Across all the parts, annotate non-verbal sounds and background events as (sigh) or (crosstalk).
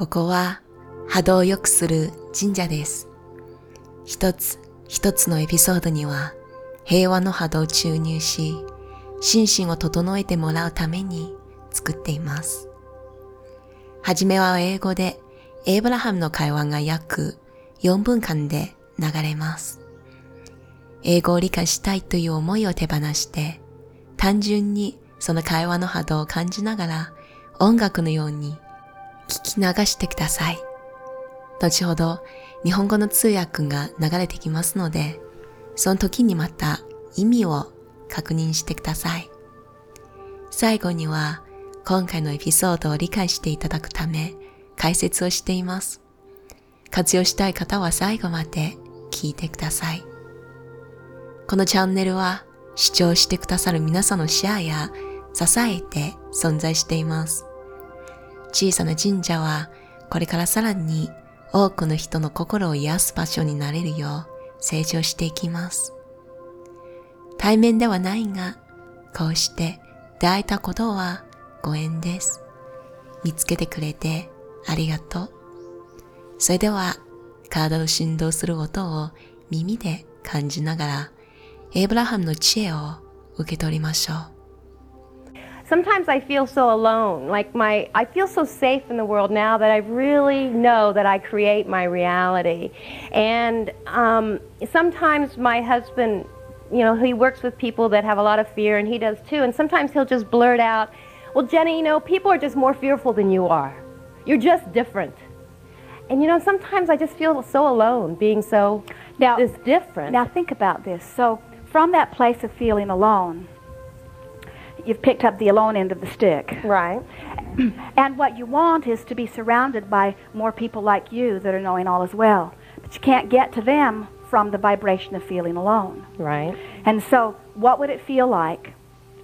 ここは波動を良くする神社です。一つ一つのエピソードには平和の波動を注入し、心身を整えてもらうために作っています。はじめは英語でエイブラハムの会話が約4分間で流れます。英語を理解したいという思いを手放して、単純にその会話の波動を感じながら音楽のように聞き流してください。後ほど日本語の通訳が流れてきますので、その時にまた意味を確認してください。最後には今回のエピソードを理解していただくため解説をしています。活用したい方は最後まで聞いてください。このチャンネルは視聴してくださる皆さんのシェアや支えて存在しています。小さな神社はこれからさらに多くの人の心を癒す場所になれるよう成長していきます。対面ではないが、こうして出会えたことはご縁です。見つけてくれてありがとう。それでは、体の振動する音を耳で感じながら、エイブラハムの知恵を受け取りましょう。Sometimes I feel so alone. Like my, I feel so safe in the world now that I really know that I create my reality. And um, sometimes my husband, you know, he works with people that have a lot of fear, and he does too. And sometimes he'll just blurt out, "Well, Jenny, you know, people are just more fearful than you are. You're just different." And you know, sometimes I just feel so alone, being so Now- this different. Now think about this. So, from that place of feeling alone, you've picked up the alone end of the stick. right. (clears throat) And what you want is to be surrounded by more people like you that are knowing all as well. But you can't get to them from the vibration of feeling alone. Right. And so, what would it feel like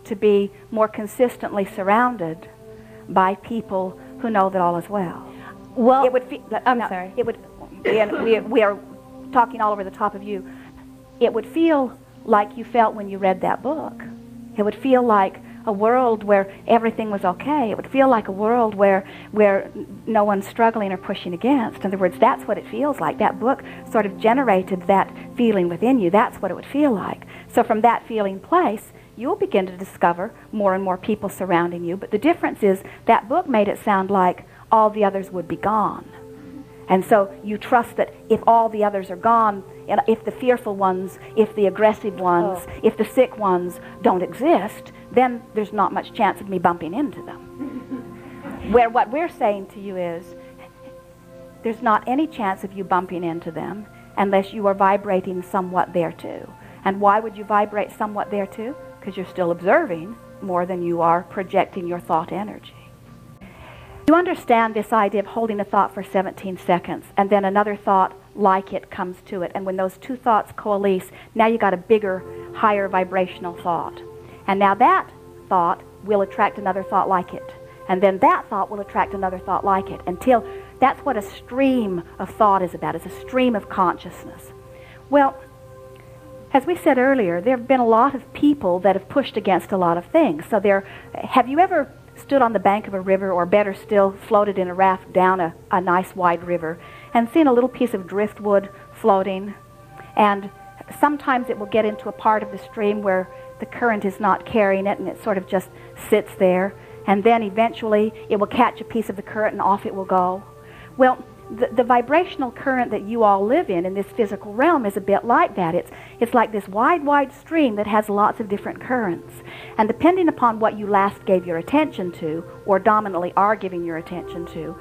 to be more consistently surrounded by people who know that all is well? Well, it would feel. Uh, I'm no, sorry. It would. And we, we are talking all over the top of you. It would feel like you felt when you read that book. It would feel like a world where everything was okay. It would feel like a world where where no one's struggling or pushing against. In other words, that's what it feels like. That book sort of generated that feeling within you. That's what it would feel like. So from that feeling place, you'll begin to discover more and more people surrounding you. But the difference is that book made it sound like all the others would be gone. And so you trust that if all the others are gone, if the fearful ones, if the aggressive ones, Oh. if the sick ones don't exist, then there's not much chance of me bumping into them. Where what we're saying to you is there's not any chance of you bumping into them unless you are vibrating somewhat there too. And why would you vibrate somewhat there too? Because you're still observing more than you are projecting your thought energy. You understand this idea of holding a thought for 17 seconds and then another thought like it comes to it. And when those two thoughts coalesce, now you got a bigger, higher vibrational thought. And now that thought will attract another thought like it. And then that thought will attract another thought like it until that's what a stream of thought is about. It's a stream of consciousness. Well, as we said earlier, there have been a lot of people that have pushed against a lot of things. So there, have you ever stood on the bank of a river, or better still, floated in a raft down a, a nice wide river, and seen a little piece of driftwood floating? And sometimes it will get into a part of the stream where the current is not carrying it, and it sort of just sits there. And then eventually it will catch a piece of the current, and off it will go. Well, the, the vibrational current that you all live in in this physical realm is a bit like that. It's, it's like this wide, wide stream that has lots of different currents. And depending upon what you last gave your attention to, or dominantly are giving your attention to,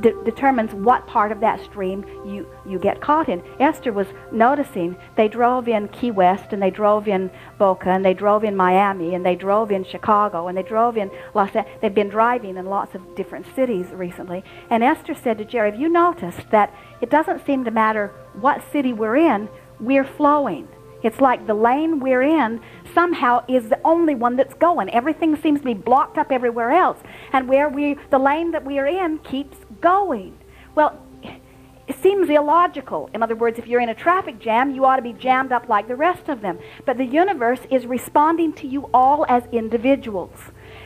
de- determines what part of that stream you, you get caught in. Esther was noticing they drove in Key West, and they drove in Boca, and they drove in Miami, and they drove in Chicago, and they drove in Los Angeles. They've been driving in lots of different cities recently. And Esther said to Jerry, Have you noticed that it doesn't seem to matter what city we're in, we're flowing? It's like the lane we're in somehow is the only one that's going. Everything seems to be blocked up everywhere else. And where we the lane that we are in keeps going. Well, it seems illogical. In other words, if you're in a traffic jam, you ought to be jammed up like the rest of them. But the universe is responding to you all as individuals.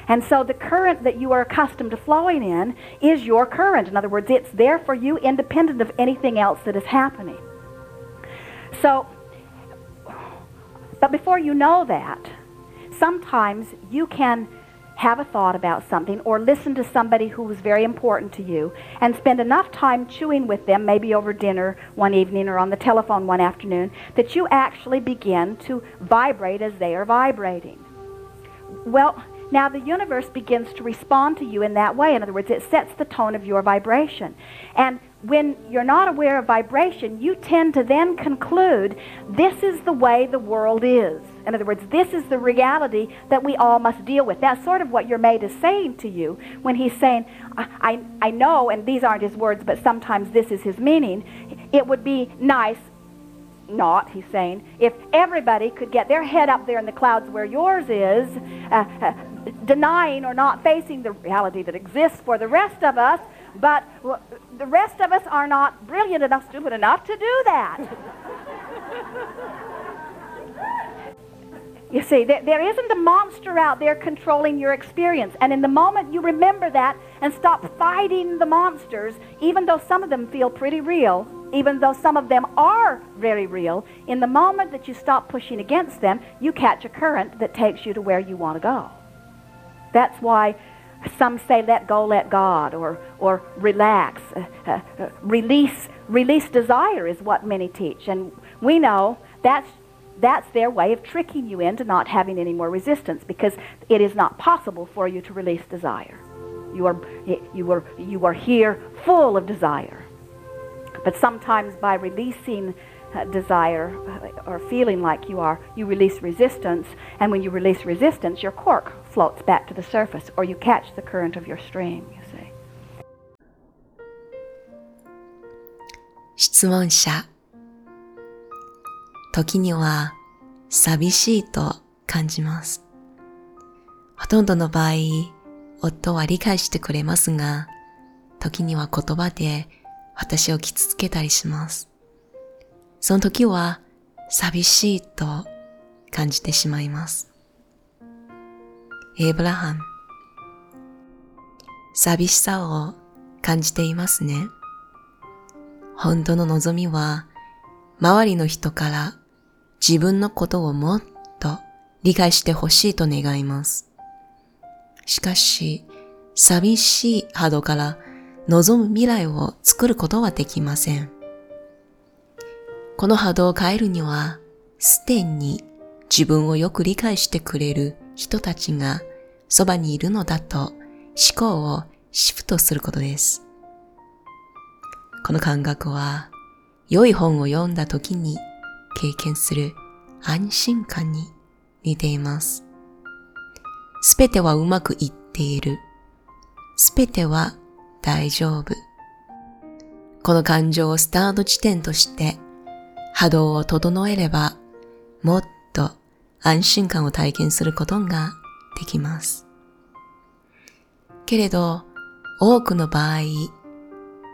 And so the current that you are accustomed to flowing in is your current. In other words, it's there for you independent of anything else that is happening. So, but before you know that, sometimes you can have a thought about something or listen to somebody who was very important to you and spend enough time chewing with them, maybe over dinner one evening or on the telephone one afternoon, that you actually begin to vibrate as they are vibrating. Well, now the universe begins to respond to you in that way. In other words, it sets the tone of your vibration. And when you're not aware of vibration, you tend to then conclude this is the way the world is. In other words, this is the reality that we all must deal with. That's sort of what your mate is saying to you when he's saying, I, I, I know, and these aren't his words, but sometimes this is his meaning. It would be nice not, he's saying, if everybody could get their head up there in the clouds where yours is, uh, uh, denying or not facing the reality that exists for the rest of us, but the rest of us are not brilliant enough, stupid enough to do that. (laughs) you see, there, there isn't a monster out there controlling your experience. And in the moment you remember that and stop fighting the monsters, even though some of them feel pretty real, even though some of them are very real, in the moment that you stop pushing against them, you catch a current that takes you to where you want to go. That's why some say let go, let God, or, or relax. Uh, uh, uh, release, release desire is what many teach. And we know that's, that's their way of tricking you into not having any more resistance because it is not possible for you to release desire. You are, you are, you are here full of desire. But sometimes by releasing desire or feeling like you are, you release resistance. And when you release resistance, your cork floats back to the surface or you catch the current of your stream, you see. 質問者時には寂しいと感じます。ほとんどの場合、夫は理解してくれますが、時には言葉で私を傷つけたりします。その時は寂しいと感じてしまいます。エブラハム、寂しさを感じていますね。本当の望みは、周りの人から自分のことをもっと理解してほしいと願います。しかし、寂しい波動から望む未来を作ることはできません。この波動を変えるには、すでに自分をよく理解してくれる人たちがそばにいるのだと思考をシフトすることです。この感覚は良い本を読んだ時に経験する安心感に似ています。すべてはうまくいっている。すべては大丈夫。この感情をスタート地点として波動を整えればもっと安心感を体験することができます。けれど多くの場合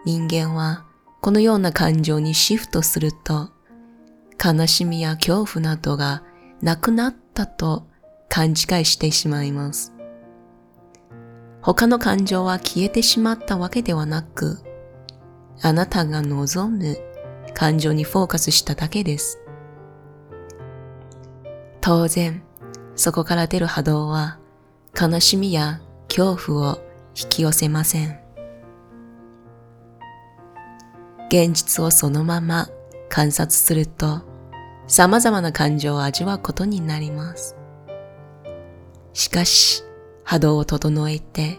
人間はこのような感情にシフトすると悲しみや恐怖などがなくなったと勘違いしてしまいます。他の感情は消えてしまったわけではなく、あなたが望む感情にフォーカスしただけです。当然、そこから出る波動は悲しみや恐怖を引き寄せません。現実をそのまま観察すると様々な感情を味わうことになります。しかし、波動を整えて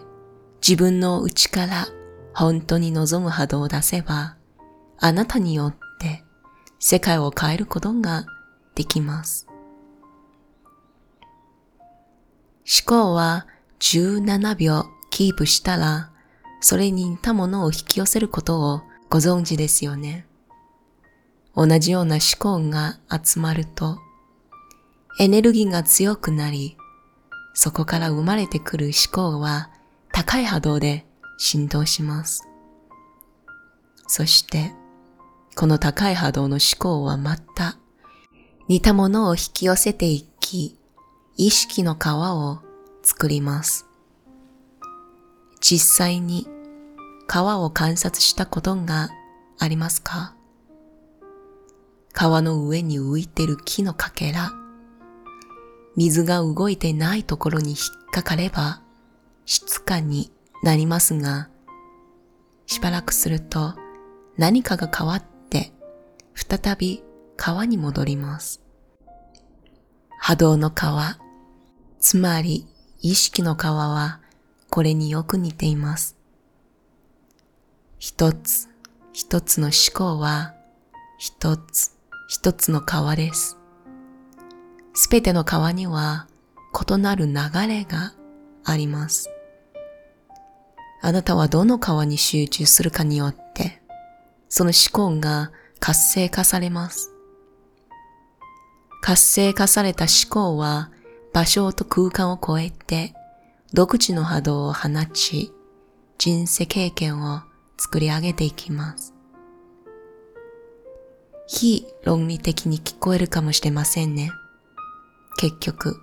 自分の内から本当に望む波動を出せば、あなたによって世界を変えることができます。思考は17秒キープしたら、それに似たものを引き寄せることをご存知ですよね。同じような思考が集まると、エネルギーが強くなり、そこから生まれてくる思考は高い波動で振動します。そして、この高い波動の思考はまた似たものを引き寄せていき、意識の川を作ります。実際に川を観察したことがありますか？川の上に浮いてる木のかけら、水が動いてないところに引っかかれば静かになりますが、しばらくすると何かが変わって再び川に戻ります。波動の川、つまり意識の川はこれによく似ています。一つ一つの思考は一つ一つの川です。すべての川には異なる流れがあります。あなたはどの川に集中するかによって、その思考が活性化されます。活性化された思考は場所と空間を超えて独自の波動を放ち、人生経験を作り上げていきます。非論理的に聞こえるかもしれませんね。結局、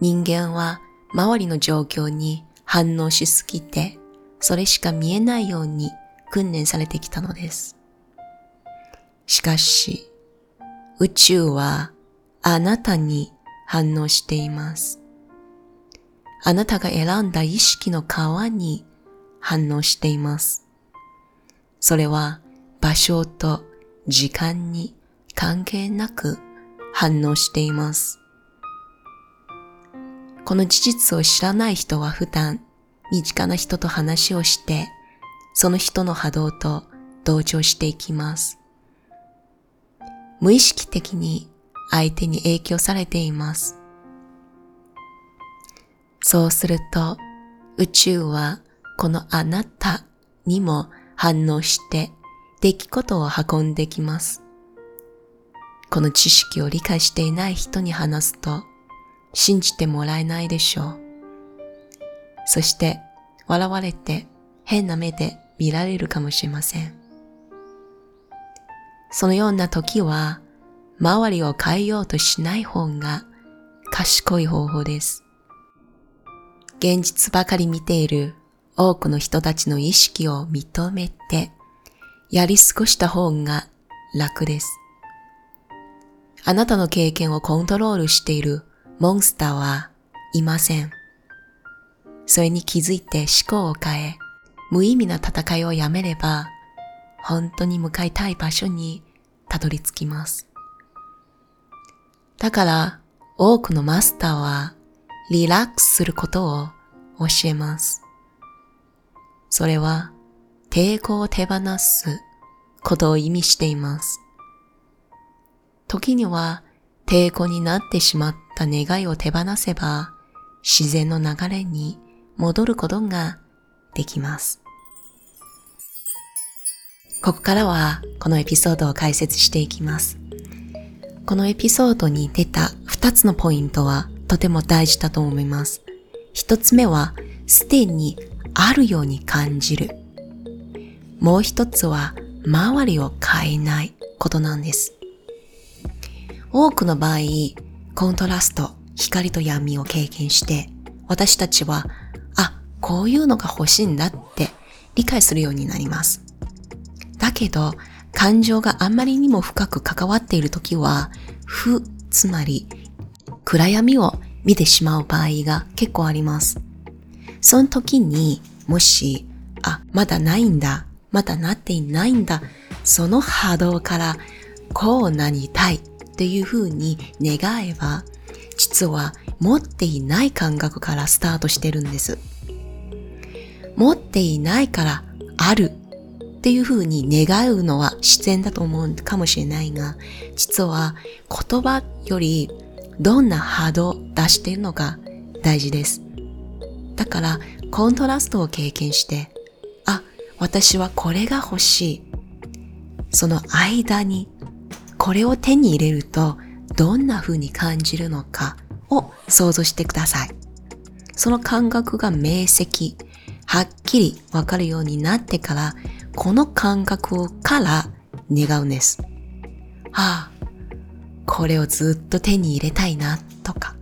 人間は周りの状況に反応しすぎて、それしか見えないように訓練されてきたのです。しかし、宇宙はあなたに反応しています。あなたが選んだ意識の川に反応しています。それは場所と時間に関係なく反応しています。この事実を知らない人は普段身近な人と話をして、その人の波動と同調していきます。無意識的に相手に影響されています。そうすると宇宙はこのあなたにも反応して出来事を運んできます。この知識を理解していない人に話すと信じてもらえないでしょう。そして笑われて変な目で見られるかもしれません。そのような時は周りを変えようとしない方が賢い方法です。現実ばかり見ている多くの人たちの意識を認めてやり過ごした方が楽です。あなたの経験をコントロールしているモンスターはいません。それに気づいて思考を変え、無意味な戦いをやめれば、本当に向かいたい場所にたどり着きます。だから、多くのマスターは、リラックスすることを教えます。それは、抵抗を手放すことを意味しています。時には、抵抗になってしまった願いを手放せば、自然の流れに戻ることができます。ここからはこのエピソードを解説していきます。このエピソードに出た2つのポイントはとても大事だと思います。1つ目はすでにあるように感じる。もう1つは周りを変えないことなんです。多くの場合、コントラスト、光と闇を経験して、私たちは、あ、こういうのが欲しいんだって理解するようになります。けど、感情があんまりにも深く関わっているときは、負、つまり、暗闇を見てしまう場合が結構あります。その時に、もし、あ、まだないんだ、まだなっていないんだ、その波動から、こうなりたいっていう風に願えば、実は持っていない感覚からスタートしてるんです。持っていないからあるっていう風に願うのは自然だと思うかもしれないが、実は言葉よりどんな波動を出しているのか大事です。だからコントラストを経験して、あ、私はこれが欲しい。その間にこれを手に入れるとどんな風に感じるのかを想像してください。その感覚が明晰、はっきりわかるようになってから、この感覚から願うんです。ああ、これをずっと手に入れたいな、とか。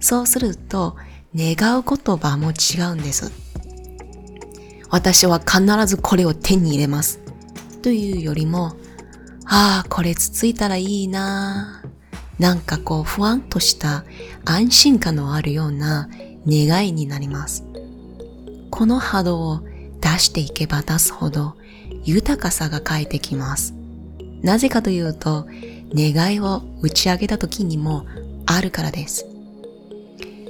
そうすると、願う言葉も違うんです。私は必ずこれを手に入れます。というよりも、ああ、これつついたらいいななんかこう不安とした安心感のあるような願いになります。この波動を出していけば出すほど豊かさが返ってきます。なぜかというと、願いを打ち上げた時にもあるからです。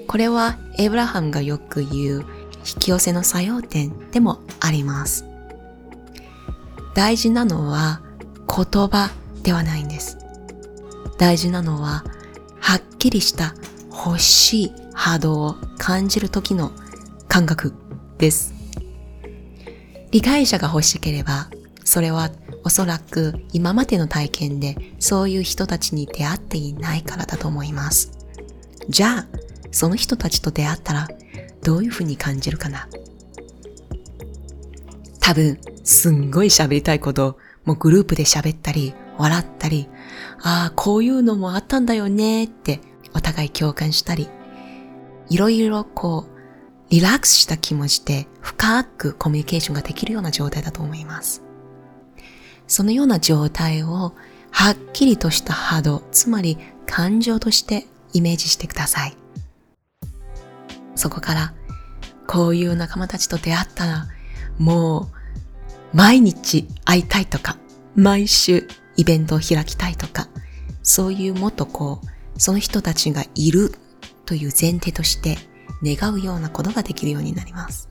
これはエブラハムがよく言う引き寄せの作用点でもあります。大事なのは言葉ではないんです。大事なのははっきりした欲しい波動を感じる時の感覚です。理解者が欲しければ、それはおそらく今までの体験でそういう人たちに出会っていないからだと思います。じゃあ、その人たちと出会ったらどういうふうに感じるかな？多分、すんごい喋りたいこと、もうグループで喋ったり、笑ったり、ああ、こういうのもあったんだよねってお互い共感したり、いろいろこう、リラックスした気持ちで深くコミュニケーションができるような状態だと思います。そのような状態をはっきりとした波動、つまり感情としてイメージしてください。そこから、こういう仲間たちと出会ったら、もう、毎日会いたいとか、毎週イベントを開きたいとか、そういうもっとこう、その人たちがいるという前提として願うようなことができるようになります。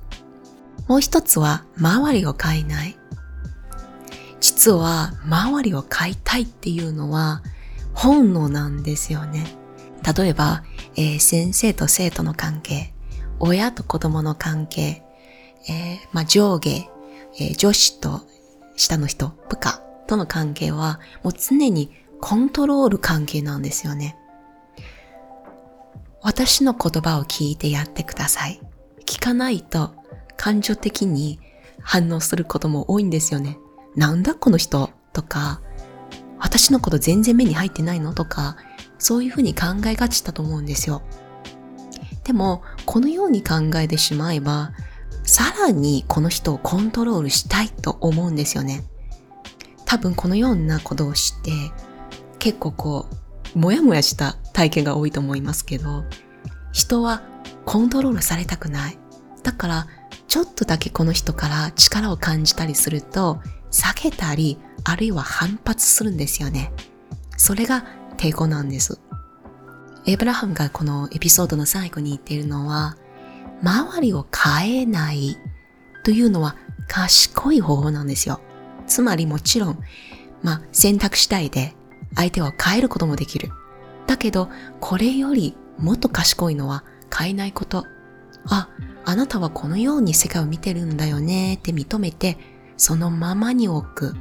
もう一つは、周りを変えない。実は、周りを変えたいっていうのは、本能なんですよね。例えば、えー先生と生徒の関係、親と子供の関係、えーまあ、上下、えー上司と下の人、部下との関係は、もう常にコントロール関係なんですよね。私の言葉を聞いてやってください。聞かないと感情的に反応することも多いんですよね。なんだこの人とか、私のこと全然目に入ってないのとか、そういうふうに考えがちだと思うんですよ。でも、このように考えてしまえば、さらにこの人をコントロールしたいと思うんですよね。多分このようなことをして、結構こう、もやもやした体験が多いと思いますけど、人はコントロールされたくない。だから、ちょっとだけこの人から力を感じたりすると、避けたり、あるいは反発するんですよね。それが抵抗なんです。エブラハムがこのエピソードの最後に言っているのは、周りを変えないというのは賢い方法なんですよ。つまりもちろん、まあ選択次第で相手を変えることもできる。だけど、これよりもっと賢いのは変えないこと。あ、あなたはこのように世界を見てるんだよねって認めて、そのままに置く。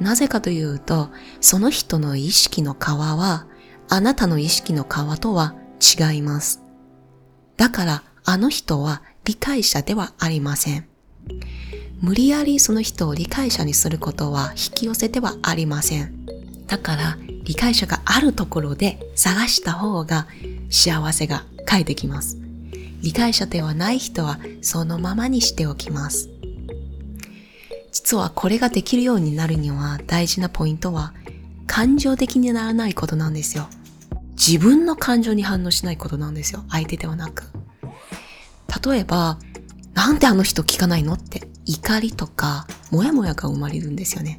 なぜかというと、その人の意識の皮は、あなたの意識の皮とは違います。だから、あの人は理解者ではありません。無理やりその人を理解者にすることは引き寄せてはありません。だから、理解者があるところで探した方が幸せが返ってきます。理解者ではない人はそのままにしておきます。実はこれができるようになるには大事なポイントは感情的にならないことなんですよ。自分の感情に反応しないことなんですよ。相手ではなく。例えば、なんであの人聞かないのって怒りとかモヤモヤが生まれるんですよね。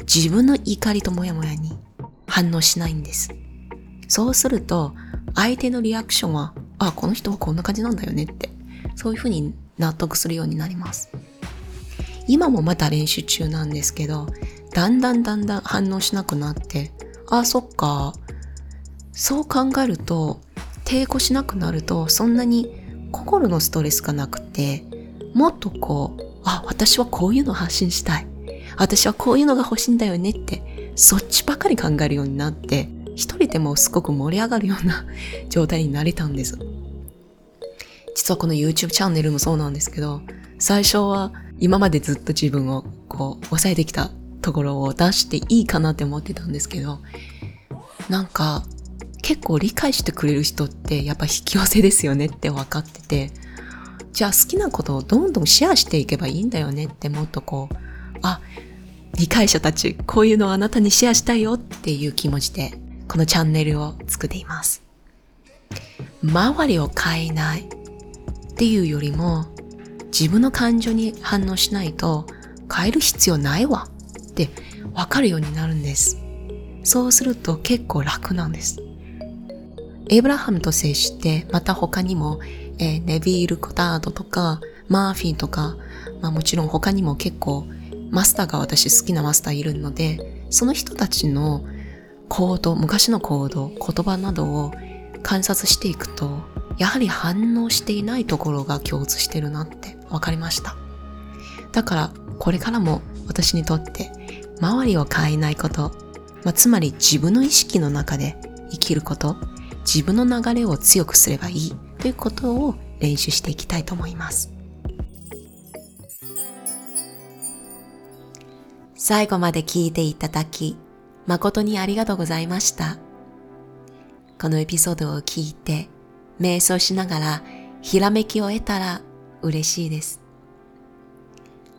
自分の怒りとモヤモヤに反応しないんです。そうすると、相手のリアクションは、あ、この人はこんな感じなんだよねって、そういうふうに納得するようになります。今もまだ練習中なんですけど、だんだんだんだん反応しなくなって、あ、そっか。そう考えると、抵抗しなくなると、そんなに心のストレスがなくて、もっとこう、あ、私はこういうの発信したい。私はこういうのが欲しいんだよねって、そっちばかり考えるようになって、一人でもすごく盛り上がるような (laughs) 状態になれたんです。実はこの YouTube チャンネルもそうなんですけど、最初は今までずっと自分をこう抑えてきたところを出していいかなって思ってたんですけど、なんか結構理解してくれる人ってやっぱ引き寄せですよねって分かってて、じゃあ好きなことをどんどんシェアしていけばいいんだよねってもっとこう、あ、理解者たち、こういうのをあなたにシェアしたいよっていう気持ちで、このチャンネルを作っています。周りを変えないっていうよりも、自分の感情に反応しないと変える必要ないわってわかるようになるんです。そうすると結構楽なんです。エイブラハムと接して、また他にも、えーネビール・コタードとか、マーフィーとか、まあもちろん他にも結構、マスターが私好きなマスターいるので、その人たちの行動、昔の行動、言葉などを観察していくと、やはり反応していないところが共通してるなって分かりました。だから、これからも私にとって、周りを変えないこと、まあ、つまり自分の意識の中で生きること、自分の流れを強くすればいいということを練習していきたいと思います。最後まで聞いていただき、誠にありがとうございました。このエピソードを聞いて、瞑想しながらひらめきを得たら嬉しいです。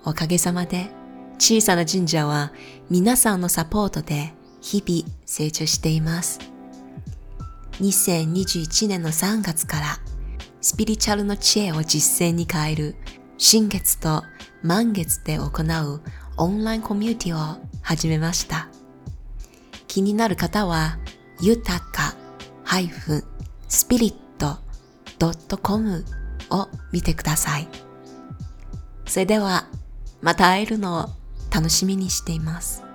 おかげさまで小さな神社は皆さんのサポートで日々成長しています。2021年の3月からスピリチュアルの知恵を実践に変える新月と満月で行うオンラインコミュニティを始めました。気になる方は豊か -spirit.com を見てください。それではまた会えるのを楽しみにしています。